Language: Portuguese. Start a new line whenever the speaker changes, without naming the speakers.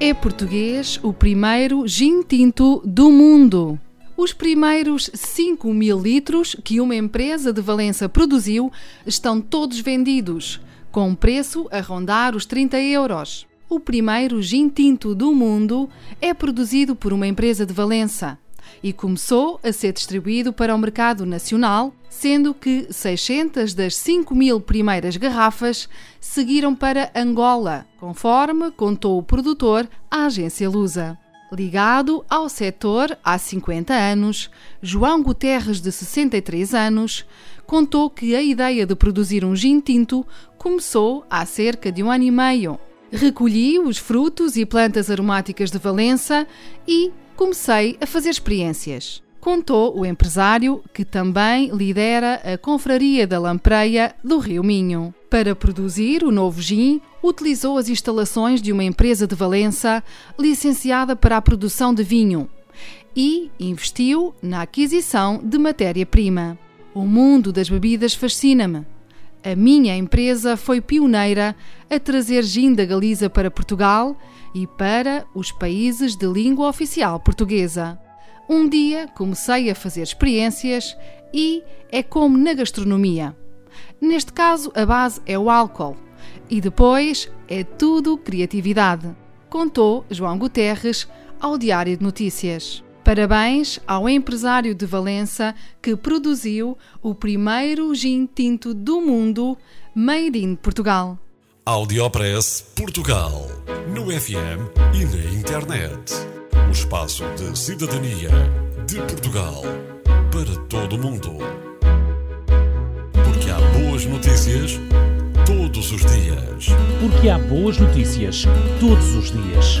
É português o primeiro gin tinto do mundo. Os primeiros 5 mil litros que uma empresa de Valença produziu estão todos vendidos, com preço a rondar os 30 euros. O primeiro gin tinto do mundo é produzido por uma empresa de Valença e começou a ser distribuído para o mercado nacional, sendo que 600 das 5 mil primeiras garrafas seguiram para Angola, conforme contou o produtor à agência Lusa. Ligado ao setor há 50 anos, João Guterres, de 63 anos, contou que a ideia de produzir um gin tinto começou há cerca de um ano e meio. Recolhi os frutos e plantas aromáticas de Valença e comecei a fazer experiências. Contou o empresário que também lidera a Confraria da Lampreia do Rio Minho. Para produzir o novo gin, utilizou as instalações de uma empresa de Valença licenciada para a produção de vinho e investiu na aquisição de matéria-prima. O mundo das bebidas fascina-me. A minha empresa foi pioneira a trazer gin da Galiza para Portugal e para os países de língua oficial portuguesa. Um dia comecei a fazer experiências e é como na gastronomia. Neste caso, a base é o álcool e depois é tudo criatividade, contou João Guterres ao Diário de Notícias. Parabéns ao empresário de Valença que produziu o primeiro gin tinto do mundo made in Portugal.
Audiopress Portugal. No FM e na internet. O espaço de cidadania de Portugal para todo o mundo. Porque há boas notícias todos os dias.
Porque há boas notícias todos os dias.